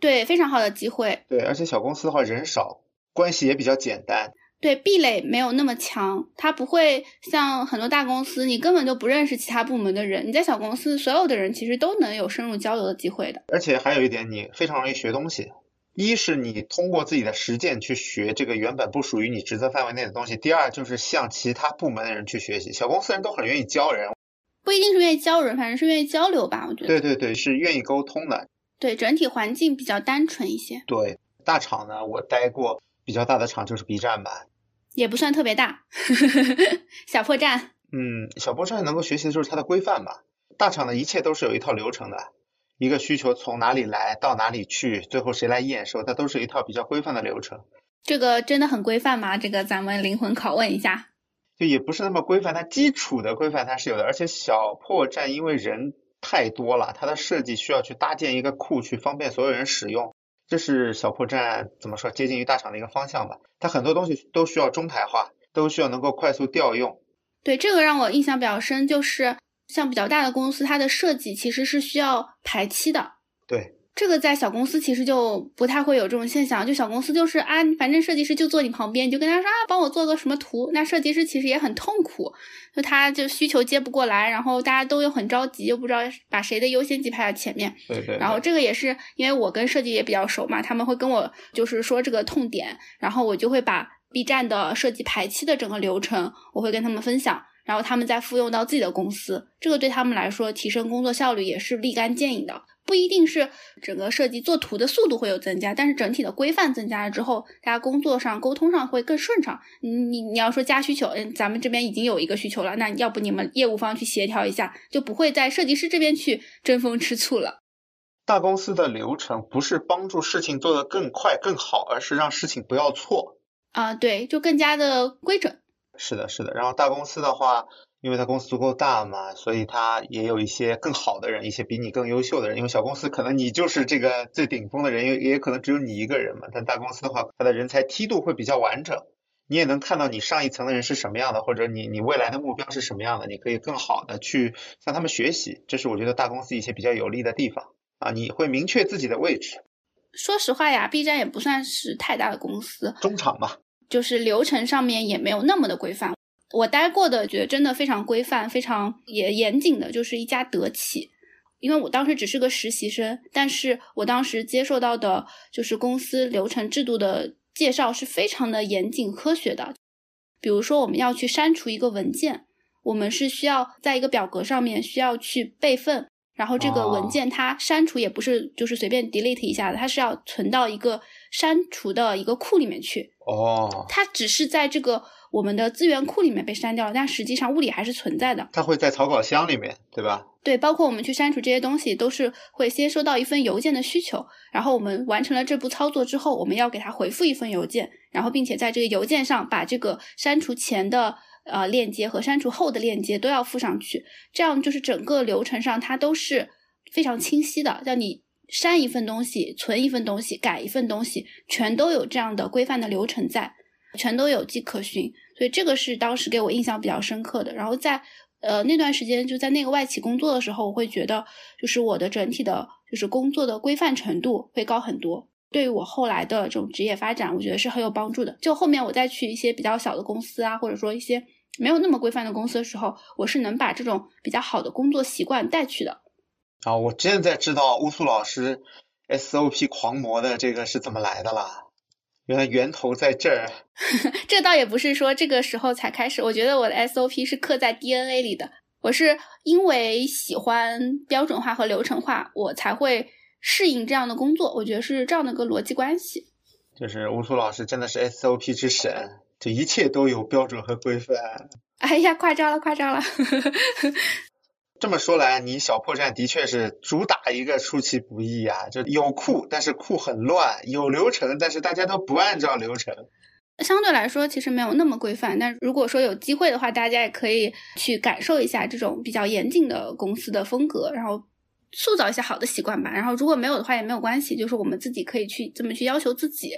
[SPEAKER 1] 对，非常好的机会。
[SPEAKER 2] 对，而且小公司的话人少，关系也比较简单。
[SPEAKER 1] 对壁垒没有那么强，它不会像很多大公司，你根本就不认识其他部门的人。你在小公司，所有的人其实都能有深入交流的机会的。
[SPEAKER 2] 而且还有一点，你非常容易学东西。一是你通过自己的实践去学这个原本不属于你职责范围内的东西；第二就是向其他部门的人去学习。小公司人都很愿意教人，
[SPEAKER 1] 不一定是愿意教人，反正是愿意交流吧。我觉得。
[SPEAKER 2] 对对对，是愿意沟通的。
[SPEAKER 1] 对，整体环境比较单纯一些。
[SPEAKER 2] 对，大厂呢，我待过比较大的厂就是 B 站吧。
[SPEAKER 1] 也不算特别大，*laughs* 小破站。
[SPEAKER 2] 嗯，小破站能够学习的就是它的规范吧。大厂的一切都是有一套流程的，一个需求从哪里来到哪里去，最后谁来验收，它都是一套比较规范的流程。
[SPEAKER 1] 这个真的很规范吗？这个咱们灵魂拷问一下。
[SPEAKER 2] 就也不是那么规范，它基础的规范它是有的，而且小破站因为人太多了，它的设计需要去搭建一个库去方便所有人使用。这是小破站怎么说接近于大厂的一个方向吧？它很多东西都需要中台化，都需要能够快速调用。
[SPEAKER 1] 对这个让我印象比较深，就是像比较大的公司，它的设计其实是需要排期的。
[SPEAKER 2] 对。
[SPEAKER 1] 这个在小公司其实就不太会有这种现象，就小公司就是啊，反正设计师就坐你旁边，你就跟他说啊，帮我做个什么图。那设计师其实也很痛苦，就他就需求接不过来，然后大家都又很着急，又不知道把谁的优先级排在前面。
[SPEAKER 2] 对对。
[SPEAKER 1] 然后这个也是因为我跟设计也比较熟嘛，他们会跟我就是说这个痛点，然后我就会把 B 站的设计排期的整个流程，我会跟他们分享，然后他们再复用到自己的公司，这个对他们来说提升工作效率也是立竿见影的。不一定是整个设计做图的速度会有增加，但是整体的规范增加了之后，大家工作上沟通上会更顺畅。你你你要说加需求，嗯，咱们这边已经有一个需求了，那要不你们业务方去协调一下，就不会在设计师这边去争风吃醋了。
[SPEAKER 2] 大公司的流程不是帮助事情做得更快更好，而是让事情不要错。
[SPEAKER 1] 啊，对，就更加的规整。
[SPEAKER 2] 是的，是的。然后大公司的话。因为它公司足够大嘛，所以它也有一些更好的人，一些比你更优秀的人。因为小公司可能你就是这个最顶峰的人，也也可能只有你一个人嘛。但大公司的话，它的人才梯度会比较完整，你也能看到你上一层的人是什么样的，或者你你未来的目标是什么样的，你可以更好的去向他们学习。这是我觉得大公司一些比较有利的地方啊，你会明确自己的位置。
[SPEAKER 1] 说实话呀，B 站也不算是太大的公司，
[SPEAKER 2] 中厂嘛，
[SPEAKER 1] 就是流程上面也没有那么的规范。我待过的，觉得真的非常规范、非常也严谨的，就是一家德企。因为我当时只是个实习生，但是我当时接受到的，就是公司流程制度的介绍是非常的严谨、科学的。比如说，我们要去删除一个文件，我们是需要在一个表格上面需要去备份，然后这个文件它删除也不是就是随便 delete 一下的，它是要存到一个删除的一个库里面去。
[SPEAKER 2] 哦，
[SPEAKER 1] 它只是在这个。我们的资源库里面被删掉了，但实际上物理还是存在的。
[SPEAKER 2] 它会在草稿箱里面，对吧？
[SPEAKER 1] 对，包括我们去删除这些东西，都是会先收到一份邮件的需求，然后我们完成了这步操作之后，我们要给它回复一份邮件，然后并且在这个邮件上把这个删除前的呃链接和删除后的链接都要附上去，这样就是整个流程上它都是非常清晰的。让你删一份东西、存一份东西、改一份东西，全都有这样的规范的流程在，全都有迹可循。所以这个是当时给我印象比较深刻的。然后在呃那段时间就在那个外企工作的时候，我会觉得就是我的整体的，就是工作的规范程度会高很多。对于我后来的这种职业发展，我觉得是很有帮助的。就后面我再去一些比较小的公司啊，或者说一些没有那么规范的公司的时候，我是能把这种比较好的工作习惯带去的。
[SPEAKER 2] 啊，我现在知道乌苏老师 SOP 狂魔的这个是怎么来的了。原来源头在这儿，*laughs*
[SPEAKER 1] 这倒也不是说这个时候才开始。我觉得我的 SOP 是刻在 DNA 里的。我是因为喜欢标准化和流程化，我才会适应这样的工作。我觉得是这样的一个逻辑关系。
[SPEAKER 2] 就是乌苏老师真的是 SOP 之神，这一切都有标准和规范。
[SPEAKER 1] 哎呀，夸张了，夸张了。*laughs*
[SPEAKER 2] 这么说来，你小破站的确是主打一个出其不意啊，就有库，但是库很乱；有流程，但是大家都不按照流程。
[SPEAKER 1] 相对来说，其实没有那么规范。但如果说有机会的话，大家也可以去感受一下这种比较严谨的公司的风格，然后塑造一些好的习惯吧。然后如果没有的话也没有关系，就是我们自己可以去这么去要求自己。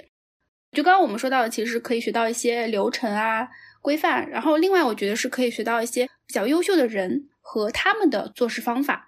[SPEAKER 1] 就刚刚我们说到的，其实可以学到一些流程啊规范。然后另外，我觉得是可以学到一些比较优秀的人和他们的做事方法。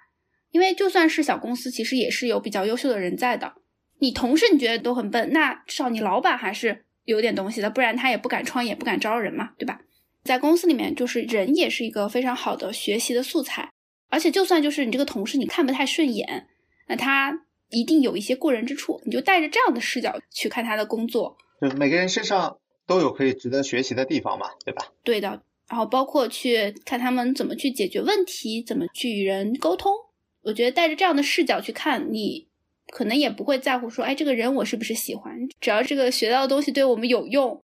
[SPEAKER 1] 因为就算是小公司，其实也是有比较优秀的人在的。你同事你觉得都很笨，那至少你老板还是。有点东西的，不然他也不敢创业，不敢招人嘛，对吧？在公司里面，就是人也是一个非常好的学习的素材。而且，就算就是你这个同事你看不太顺眼，那他一定有一些过人之处，你就带着这样的视角去看他的工作。
[SPEAKER 2] 就每个人身上都有可以值得学习的地方嘛，对吧？
[SPEAKER 1] 对的。然后包括去看他们怎么去解决问题，怎么去与人沟通。我觉得带着这样的视角去看你。可能也不会在乎说，哎，这个人我是不是喜欢？只要这个学到的东西对我们有用。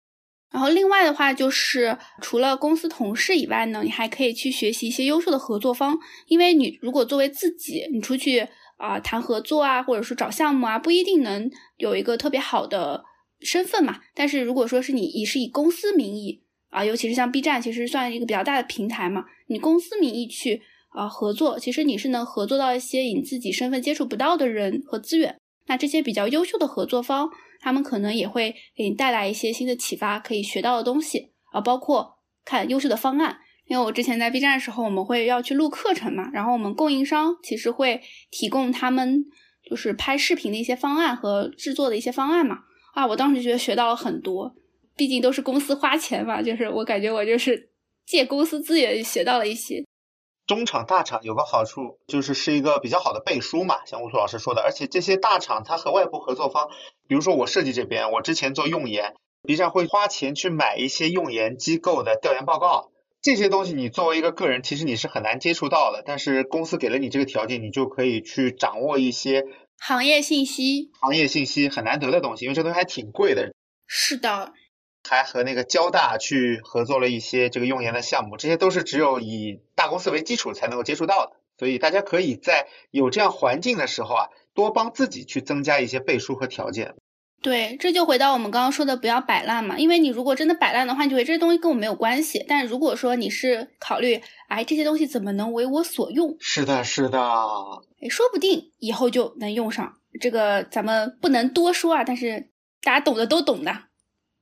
[SPEAKER 1] 然后另外的话，就是除了公司同事以外呢，你还可以去学习一些优秀的合作方。因为你如果作为自己，你出去啊谈合作啊，或者说找项目啊，不一定能有一个特别好的身份嘛。但是如果说是你以是以公司名义啊，尤其是像 B 站，其实算一个比较大的平台嘛，你公司名义去。啊，合作其实你是能合作到一些你自己身份接触不到的人和资源。那这些比较优秀的合作方，他们可能也会给你带来一些新的启发，可以学到的东西啊，包括看优秀的方案。因为我之前在 B 站的时候，我们会要去录课程嘛，然后我们供应商其实会提供他们就是拍视频的一些方案和制作的一些方案嘛。啊，我当时觉得学到了很多，毕竟都是公司花钱嘛，就是我感觉我就是借公司资源学到了一些。
[SPEAKER 2] 中厂大厂有个好处，就是是一个比较好的背书嘛，像乌苏老师说的，而且这些大厂它和外部合作方，比如说我设计这边，我之前做用研，B 站会花钱去买一些用研机构的调研报告，这些东西你作为一个个人，其实你是很难接触到的，但是公司给了你这个条件，你就可以去掌握一些
[SPEAKER 1] 行业信息，
[SPEAKER 2] 行业信息很难得的东西，因为这东西还挺贵的。
[SPEAKER 1] 是的。
[SPEAKER 2] 还和那个交大去合作了一些这个用研的项目，这些都是只有以大公司为基础才能够接触到的。所以大家可以在有这样环境的时候啊，多帮自己去增加一些背书和条件。
[SPEAKER 1] 对，这就回到我们刚刚说的，不要摆烂嘛。因为你如果真的摆烂的话，你就会这些东西跟我没有关系。但如果说你是考虑，哎，这些东西怎么能为我所用？
[SPEAKER 2] 是的，是的。
[SPEAKER 1] 哎，说不定以后就能用上。这个咱们不能多说啊，但是大家懂的都懂的。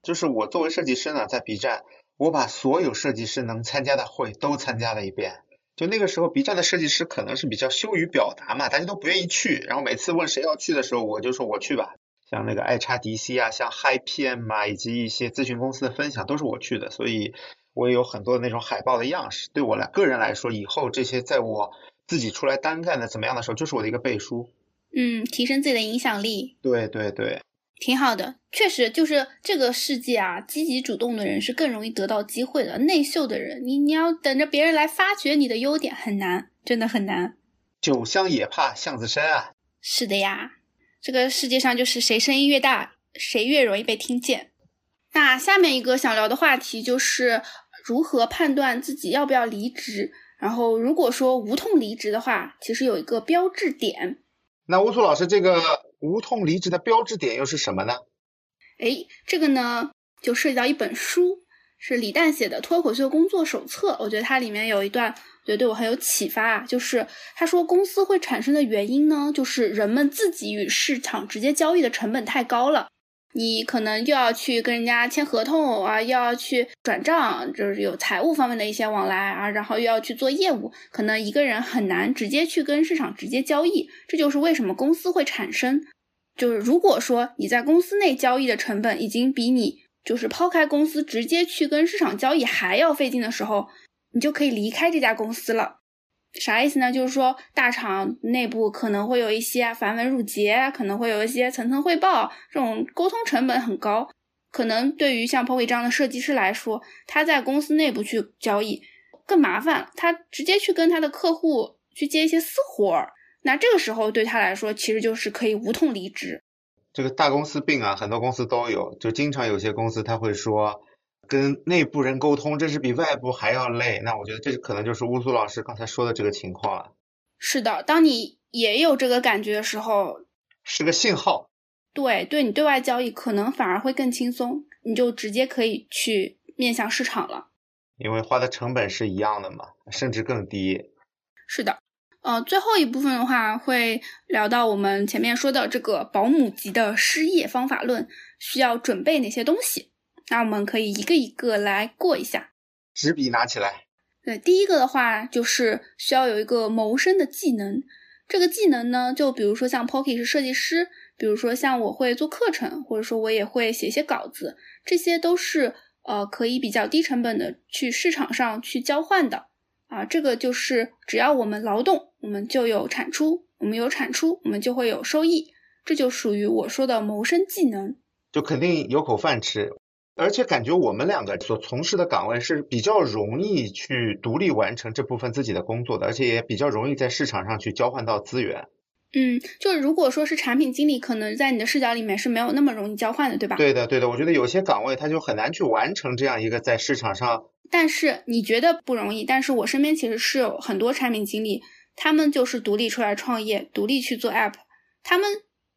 [SPEAKER 2] 就是我作为设计师呢，在 B 站，我把所有设计师能参加的会都参加了一遍。就那个时候，B 站的设计师可能是比较羞于表达嘛，大家都不愿意去。然后每次问谁要去的时候，我就说我去吧。像那个爱叉 DC 啊，像 HiPM 啊，以及一些咨询公司的分享都是我去的，所以我也有很多的那种海报的样式。对我来个人来说，以后这些在我自己出来单干的怎么样的时候，就是我的一个背书。
[SPEAKER 1] 嗯，提升自己的影响力。
[SPEAKER 2] 对对对。
[SPEAKER 1] 挺好的，确实就是这个世界啊，积极主动的人是更容易得到机会的。内秀的人，你你要等着别人来发掘你的优点，很难，真的很难。
[SPEAKER 2] 酒香也怕巷子深啊。
[SPEAKER 1] 是的呀，这个世界上就是谁声音越大，谁越容易被听见。那下面一个想聊的话题就是如何判断自己要不要离职。然后如果说无痛离职的话，其实有一个标志点。
[SPEAKER 2] 那乌苏老师这个。无痛离职的标志点又是什么呢？
[SPEAKER 1] 哎，这个呢就涉及到一本书，是李诞写的《脱口秀工作手册》。我觉得它里面有一段，我觉得对我很有启发啊。就是他说，公司会产生的原因呢，就是人们自己与市场直接交易的成本太高了。你可能又要去跟人家签合同啊，又要去转账，就是有财务方面的一些往来啊，然后又要去做业务，可能一个人很难直接去跟市场直接交易。这就是为什么公司会产生，就是如果说你在公司内交易的成本已经比你就是抛开公司直接去跟市场交易还要费劲的时候，你就可以离开这家公司了。啥意思呢？就是说，大厂内部可能会有一些繁文缛节，可能会有一些层层汇报，这种沟通成本很高。可能对于像 Poppy 这样的设计师来说，他在公司内部去交易更麻烦，他直接去跟他的客户去接一些私活儿，那这个时候对他来说，其实就是可以无痛离职。
[SPEAKER 2] 这个大公司病啊，很多公司都有，就经常有些公司他会说，跟内部人沟通，这是比外部还要累。那我觉得这可能就是乌苏老师刚才说的这个情况了。
[SPEAKER 1] 是的，当你也有这个感觉的时候，
[SPEAKER 2] 是个信号。
[SPEAKER 1] 对，对你对外交易可能反而会更轻松，你就直接可以去面向市场了。
[SPEAKER 2] 因为花的成本是一样的嘛，甚至更低。
[SPEAKER 1] 是的。呃，最后一部分的话会聊到我们前面说的这个保姆级的失业方法论，需要准备哪些东西？那我们可以一个一个来过一下。
[SPEAKER 2] 纸笔拿起来。
[SPEAKER 1] 对，第一个的话就是需要有一个谋生的技能。这个技能呢，就比如说像 Pocky 是设计师，比如说像我会做课程，或者说我也会写一些稿子，这些都是呃可以比较低成本的去市场上去交换的。啊，这个就是只要我们劳动，我们就有产出；我们有产出，我们就会有收益。这就属于我说的谋生技能，
[SPEAKER 2] 就肯定有口饭吃。而且感觉我们两个所从事的岗位是比较容易去独立完成这部分自己的工作的，而且也比较容易在市场上去交换到资源。
[SPEAKER 1] 嗯，就如果说是产品经理，可能在你的视角里面是没有那么容易交换的，对吧？
[SPEAKER 2] 对的，对的。我觉得有些岗位他就很难去完成这样一个在市场上。
[SPEAKER 1] 但是你觉得不容易，但是我身边其实是有很多产品经理，他们就是独立出来创业，独立去做 app，他们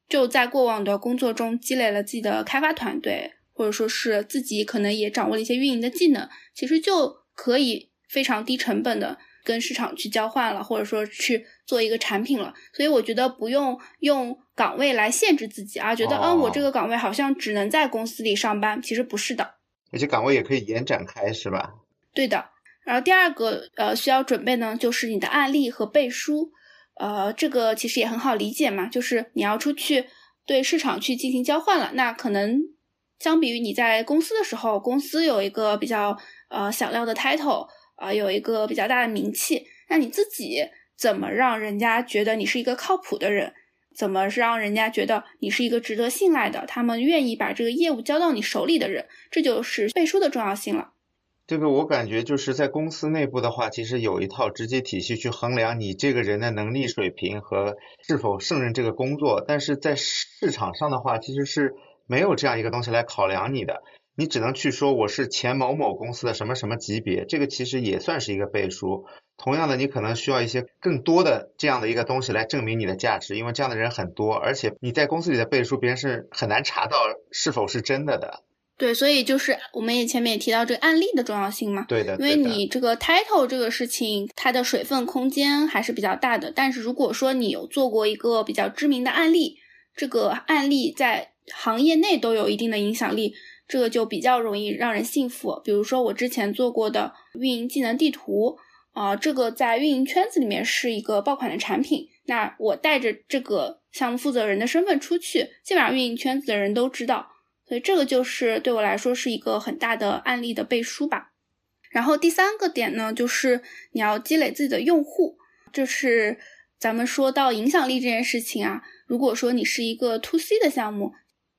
[SPEAKER 1] 就在过往的工作中积累了自己的开发团队，或者说是自己可能也掌握了一些运营的技能，其实就可以非常低成本的跟市场去交换了，或者说去做一个产品了。所以我觉得不用用岗位来限制自己啊，觉得嗯我这个岗位好像只能在公司里上班，其实不是的，
[SPEAKER 2] 而且岗位也可以延展开，是吧？
[SPEAKER 1] 对的，然后第二个呃需要准备呢，就是你的案例和背书，呃，这个其实也很好理解嘛，就是你要出去对市场去进行交换了，那可能相比于你在公司的时候，公司有一个比较呃响亮的 title 啊，有一个比较大的名气，那你自己怎么让人家觉得你是一个靠谱的人？怎么是让人家觉得你是一个值得信赖的？他们愿意把这个业务交到你手里的人，这就是背书的重要性了。
[SPEAKER 2] 这个我感觉就是在公司内部的话，其实有一套直接体系去衡量你这个人的能力水平和是否胜任这个工作。但是在市场上的话，其实是没有这样一个东西来考量你的，你只能去说我是前某某公司的什么什么级别，这个其实也算是一个背书。同样的，你可能需要一些更多的这样的一个东西来证明你的价值，因为这样的人很多，而且你在公司里的背书，别人是很难查到是否是真的的。
[SPEAKER 1] 对，所以就是我们也前面也提到这个案例的重要性嘛。
[SPEAKER 2] 对的，
[SPEAKER 1] 因为你这个 title 这个事情，它的水分空间还是比较大的。但是如果说你有做过一个比较知名的案例，这个案例在行业内都有一定的影响力，这个就比较容易让人信服。比如说我之前做过的运营技能地图啊，这个在运营圈子里面是一个爆款的产品。那我带着这个项目负责人的身份出去，基本上运营圈子的人都知道。所以这个就是对我来说是一个很大的案例的背书吧。然后第三个点呢，就是你要积累自己的用户。这是咱们说到影响力这件事情啊。如果说你是一个 to C 的项目，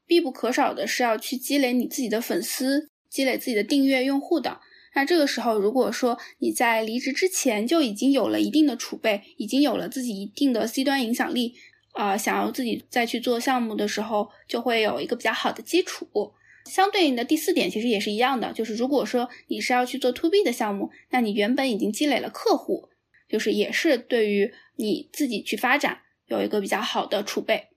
[SPEAKER 1] 必不可少的是要去积累你自己的粉丝，积累自己的订阅用户的。那这个时候，如果说你在离职之前就已经有了一定的储备，已经有了自己一定的 C 端影响力。啊，想要自己再去做项目的时候，就会有一个比较好的基础。相对应的第四点其实也是一样的，就是如果说你是要去做 to B 的项目，那你原本已经积累了客户，就是也是对于你自己去发展有一个比较好的储备。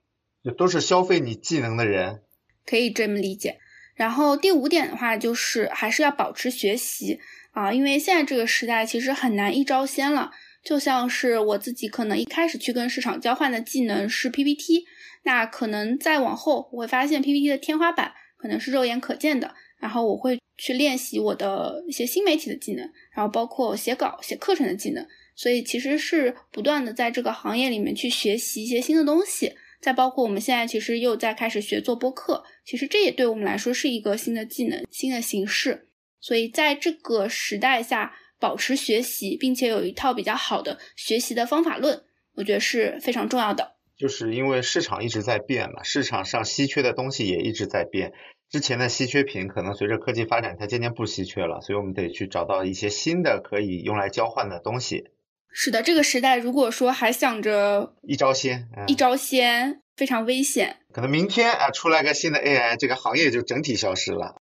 [SPEAKER 2] 都是消费你技能的人，
[SPEAKER 1] 可以这么理解。然后第五点的话，就是还是要保持学习啊，因为现在这个时代其实很难一招鲜了。就像是我自己可能一开始去跟市场交换的技能是 PPT，那可能再往后我会发现 PPT 的天花板可能是肉眼可见的，然后我会去练习我的一些新媒体的技能，然后包括写稿、写课程的技能，所以其实是不断的在这个行业里面去学习一些新的东西。再包括我们现在其实又在开始学做播客，其实这也对我们来说是一个新的技能、新的形式。所以在这个时代下。保持学习，并且有一套比较好的学习的方法论，我觉得是非常重要的。
[SPEAKER 2] 就是因为市场一直在变嘛，市场上稀缺的东西也一直在变。之前的稀缺品可能随着科技发展，它渐渐不稀缺了，所以我们得去找到一些新的可以用来交换的东西。
[SPEAKER 1] 是的，这个时代如果说还想着
[SPEAKER 2] 一招鲜，
[SPEAKER 1] 一招鲜，非常危险。
[SPEAKER 2] 可能明天啊出来个新的 AI，这个行业就整体消失了。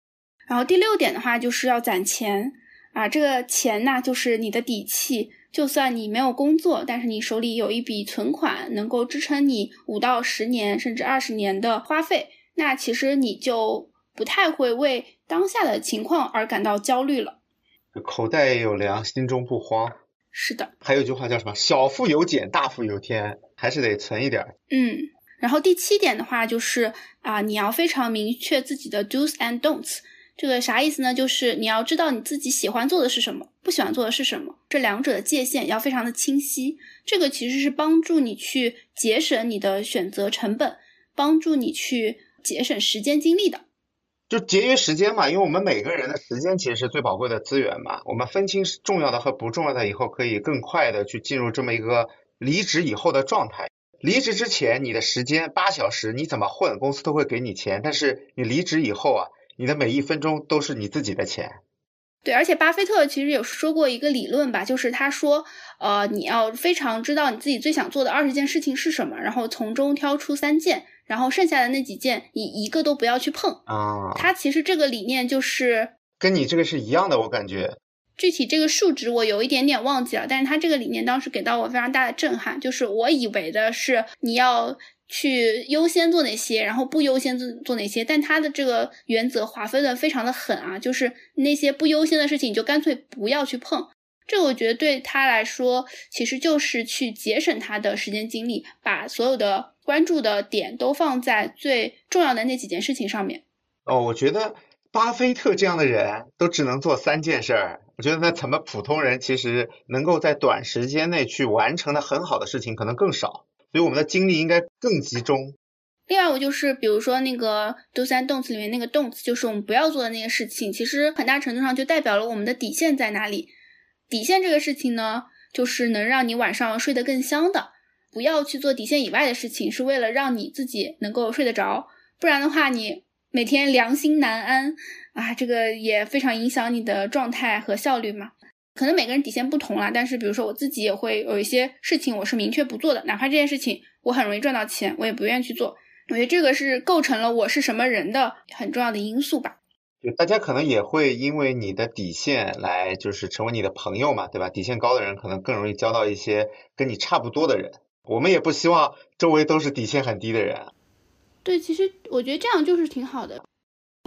[SPEAKER 1] 然后第六点的话，就是要攒钱啊，这个钱呢，就是你的底气。就算你没有工作，但是你手里有一笔存款，能够支撑你五到十年甚至二十年的花费，那其实你就不太会为当下的情况而感到焦虑了。
[SPEAKER 2] 口袋有粮，心中不慌。
[SPEAKER 1] 是的，
[SPEAKER 2] 还有一句话叫什么？小富由俭，大富由天，还是得存一点。
[SPEAKER 1] 嗯，然后第七点的话就是啊，你要非常明确自己的 do's and don'ts。这个啥意思呢？就是你要知道你自己喜欢做的是什么，不喜欢做的是什么，这两者的界限要非常的清晰。这个其实是帮助你去节省你的选择成本，帮助你去节省时间精力的。
[SPEAKER 2] 就节约时间嘛，因为我们每个人的时间其实是最宝贵的资源嘛。我们分清重要的和不重要的以后，可以更快的去进入这么一个离职以后的状态。离职之前你的时间八小时，你怎么混，公司都会给你钱。但是你离职以后啊。你的每一分钟都是你自己的钱，
[SPEAKER 1] 对，而且巴菲特其实有说过一个理论吧，就是他说，呃，你要非常知道你自己最想做的二十件事情是什么，然后从中挑出三件，然后剩下的那几件你一个都不要去碰
[SPEAKER 2] 啊。
[SPEAKER 1] 它其实这个理念就是
[SPEAKER 2] 跟你这个是一样的，我感觉。
[SPEAKER 1] 具体这个数值我有一点点忘记了，但是他这个理念当时给到我非常大的震撼，就是我以为的是你要。去优先做哪些，然后不优先做做哪些，但他的这个原则划分的非常的狠啊，就是那些不优先的事情，你就干脆不要去碰。这个我觉得对他来说，其实就是去节省他的时间精力，把所有的关注的点都放在最重要的那几件事情上面。
[SPEAKER 2] 哦，我觉得巴菲特这样的人都只能做三件事儿，我觉得那咱们普通人其实能够在短时间内去完成的很好的事情可能更少。所以我们的精力应该更集中。
[SPEAKER 1] 另外，我就是比如说那个 do 三动词里面那个动词，就是我们不要做的那些事情，其实很大程度上就代表了我们的底线在哪里。底线这个事情呢，就是能让你晚上睡得更香的。不要去做底线以外的事情，是为了让你自己能够睡得着。不然的话，你每天良心难安啊，这个也非常影响你的状态和效率嘛。可能每个人底线不同啦，但是比如说我自己也会有一些事情我是明确不做的，哪怕这件事情我很容易赚到钱，我也不愿意去做。我觉得这个是构成了我是什么人的很重要的因素吧。
[SPEAKER 2] 就大家可能也会因为你的底线来就是成为你的朋友嘛，对吧？底线高的人可能更容易交到一些跟你差不多的人。我们也不希望周围都是底线很低的人。
[SPEAKER 1] 对，其实我觉得这样就是挺好的。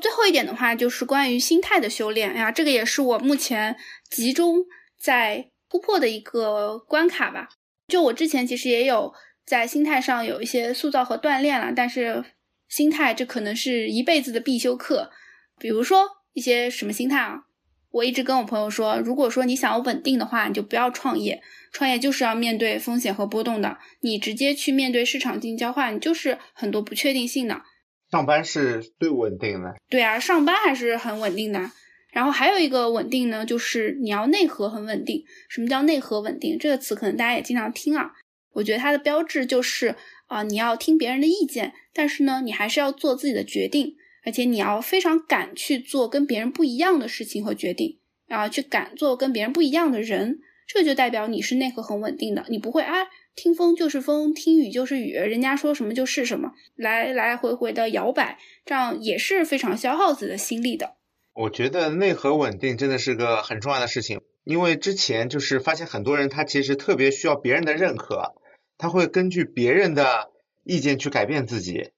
[SPEAKER 1] 最后一点的话，就是关于心态的修炼哎呀，这个也是我目前集中在突破的一个关卡吧。就我之前其实也有在心态上有一些塑造和锻炼了，但是心态这可能是一辈子的必修课。比如说一些什么心态啊？我一直跟我朋友说，如果说你想要稳定的话，你就不要创业，创业就是要面对风险和波动的。你直接去面对市场进行交换，你就是很多不确定性的。
[SPEAKER 2] 上班是最稳定的，
[SPEAKER 1] 对啊，上班还是很稳定的。然后还有一个稳定呢，就是你要内核很稳定。什么叫内核稳定？这个词可能大家也经常听啊。我觉得它的标志就是啊，你要听别人的意见，但是呢，你还是要做自己的决定，而且你要非常敢去做跟别人不一样的事情和决定，啊去敢做跟别人不一样的人，这就代表你是内核很稳定的，你不会啊。听风就是风，听雨就是雨，人家说什么就是什么，来来回回的摇摆，这样也是非常消耗自己的心力的。
[SPEAKER 2] 我觉得内核稳定真的是个很重要的事情，因为之前就是发现很多人他其实特别需要别人的认可，他会根据别人的意见去改变自己。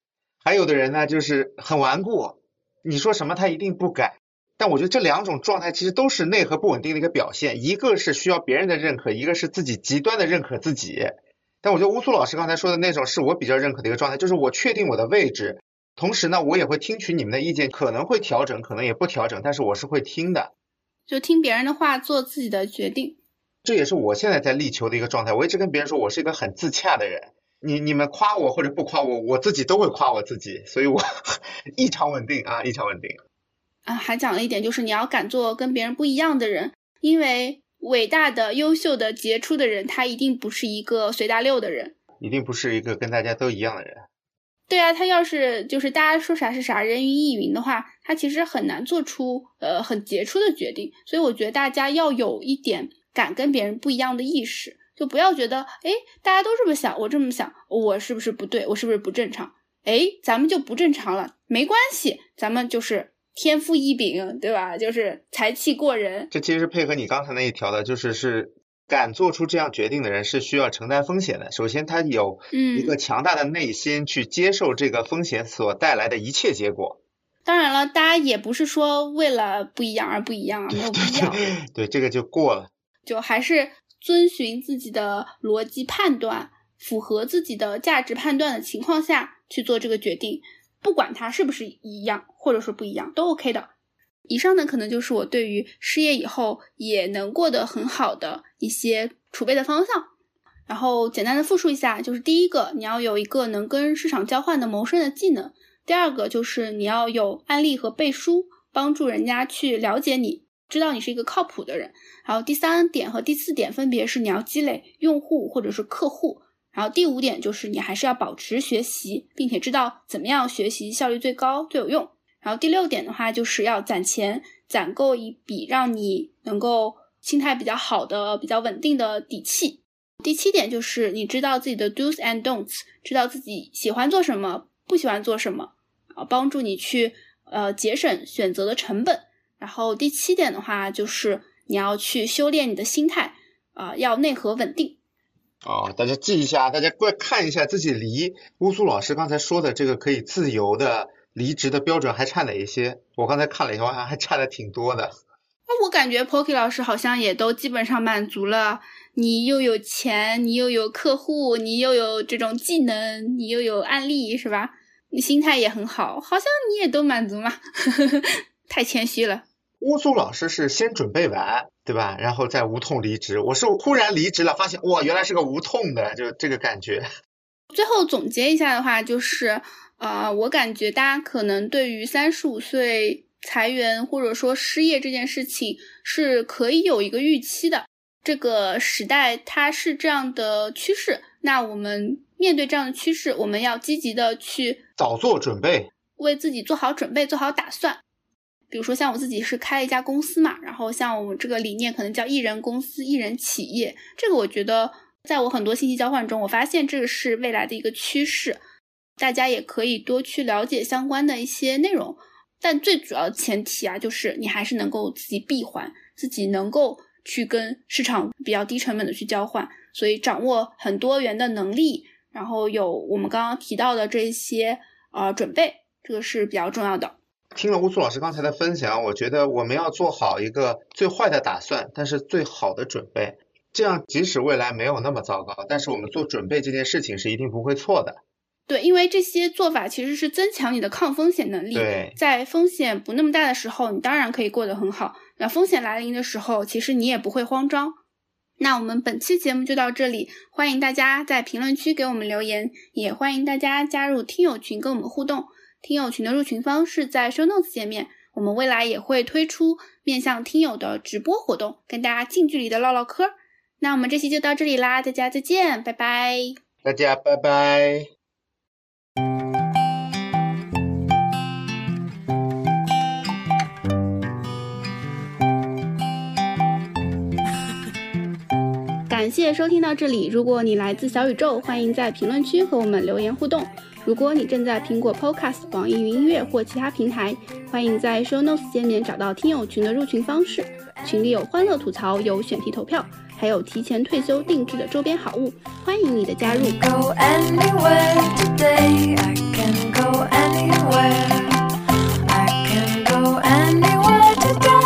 [SPEAKER 2] 还有的人呢就是很顽固，你说什么他一定不改。但我觉得这两种状态其实都是内核不稳定的一个表现，一个是需要别人的认可，一个是自己极端的认可自己。但我觉得乌苏老师刚才说的那种是我比较认可的一个状态，就是我确定我的位置，同时呢，我也会听取你们的意见，可能会调整，可能也不调整，但是我是会听的，
[SPEAKER 1] 就听别人的话，做自己的决定。
[SPEAKER 2] 这也是我现在在力求的一个状态。我一直跟别人说我是一个很自洽的人，你你们夸我或者不夸我，我自己都会夸我自己，所以我 *laughs* 异常稳定啊，异常稳定。
[SPEAKER 1] 啊，还讲了一点，就是你要敢做跟别人不一样的人，因为。伟大的、优秀的、杰出的人，他一定不是一个随大溜的人，
[SPEAKER 2] 一定不是一个跟大家都一样的人。
[SPEAKER 1] 对啊，他要是就是大家说啥是啥，人云亦云的话，他其实很难做出呃很杰出的决定。所以我觉得大家要有一点敢跟别人不一样的意识，就不要觉得，哎，大家都这么想，我这么想，我是不是不对？我是不是不正常？哎，咱们就不正常了，没关系，咱们就是天赋异禀，对吧？就是才气过人。
[SPEAKER 2] 这其实是配合你刚才那一条的，就是是敢做出这样决定的人是需要承担风险的。首先，他有一个强大的内心去接受这个风险所带来的一切结果。
[SPEAKER 1] 当然了，大家也不是说为了不一样而不一样啊，没有必要。
[SPEAKER 2] 对，这个就过了。
[SPEAKER 1] 就还是遵循自己的逻辑判断，符合自己的价值判断的情况下。去做这个决定，不管它是不是一样，或者说不一样，都 OK 的。以上呢，可能就是我对于失业以后也能过得很好的一些储备的方向。然后简单的复述一下，就是第一个，你要有一个能跟市场交换的谋生的技能；第二个，就是你要有案例和背书，帮助人家去了解你，知道你是一个靠谱的人。然后第三点和第四点分别是你要积累用户或者是客户。然后第五点就是你还是要保持学习，并且知道怎么样学习效率最高、最有用。然后第六点的话就是要攒钱，攒够一笔让你能够心态比较好的、比较稳定的底气。第七点就是你知道自己的 do's and don'ts，知道自己喜欢做什么，不喜欢做什么，啊，帮助你去呃节省选择的成本。然后第七点的话就是你要去修炼你的心态，啊，要内核稳定。
[SPEAKER 2] 哦，大家记一下，大家过来看一下自己离乌苏老师刚才说的这个可以自由的离职的标准还差哪一些？我刚才看了一下，好像还差的挺多的。
[SPEAKER 1] 那我感觉 Poki 老师好像也都基本上满足了。你又有钱，你又有客户，你又有这种技能，你又有案例，是吧？你心态也很好，好像你也都满足嘛。*laughs* 太谦虚了。
[SPEAKER 2] 乌苏老师是先准备完。对吧？然后再无痛离职。我是忽然离职了，发现哇，原来是个无痛的，就这个感觉。
[SPEAKER 1] 最后总结一下的话，就是呃，我感觉大家可能对于三十五岁裁员或者说失业这件事情是可以有一个预期的。这个时代它是这样的趋势，那我们面对这样的趋势，我们要积极的去
[SPEAKER 2] 早做准备，
[SPEAKER 1] 为自己做好准备，做好打算。比如说像我自己是开了一家公司嘛，然后像我们这个理念可能叫一人公司一人企业，这个我觉得在我很多信息交换中，我发现这个是未来的一个趋势，大家也可以多去了解相关的一些内容，但最主要的前提啊，就是你还是能够自己闭环，自己能够去跟市场比较低成本的去交换，所以掌握很多元的能力，然后有我们刚刚提到的这些呃准备，这个是比较重要的。
[SPEAKER 2] 听了乌苏老师刚才的分享，我觉得我们要做好一个最坏的打算，但是最好的准备。这样即使未来没有那么糟糕，但是我们做准备这件事情是一定不会错的。
[SPEAKER 1] 对，因为这些做法其实是增强你的抗风险能力。
[SPEAKER 2] 对，
[SPEAKER 1] 在风险不那么大的时候，你当然可以过得很好。那风险来临的时候，其实你也不会慌张。那我们本期节目就到这里，欢迎大家在评论区给我们留言，也欢迎大家加入听友群跟我们互动。听友群的入群方式在 Show Notes 界面，我们未来也会推出面向听友的直播活动，跟大家近距离的唠唠嗑。那我们这期就到这里啦，大家再见，拜拜。
[SPEAKER 2] 大家拜拜。
[SPEAKER 1] 感谢收听到这里，如果你来自小宇宙，欢迎在评论区和我们留言互动。如果你正在苹果 Podcast、网易云音乐或其他平台，欢迎在 Show Notes 界面找到听友群的入群方式。群里有欢乐吐槽，有选题投票，还有提前退休定制的周边好物，欢迎你的加入。
[SPEAKER 3] Go anywhere today, I can go anywhere. I can go anywhere today.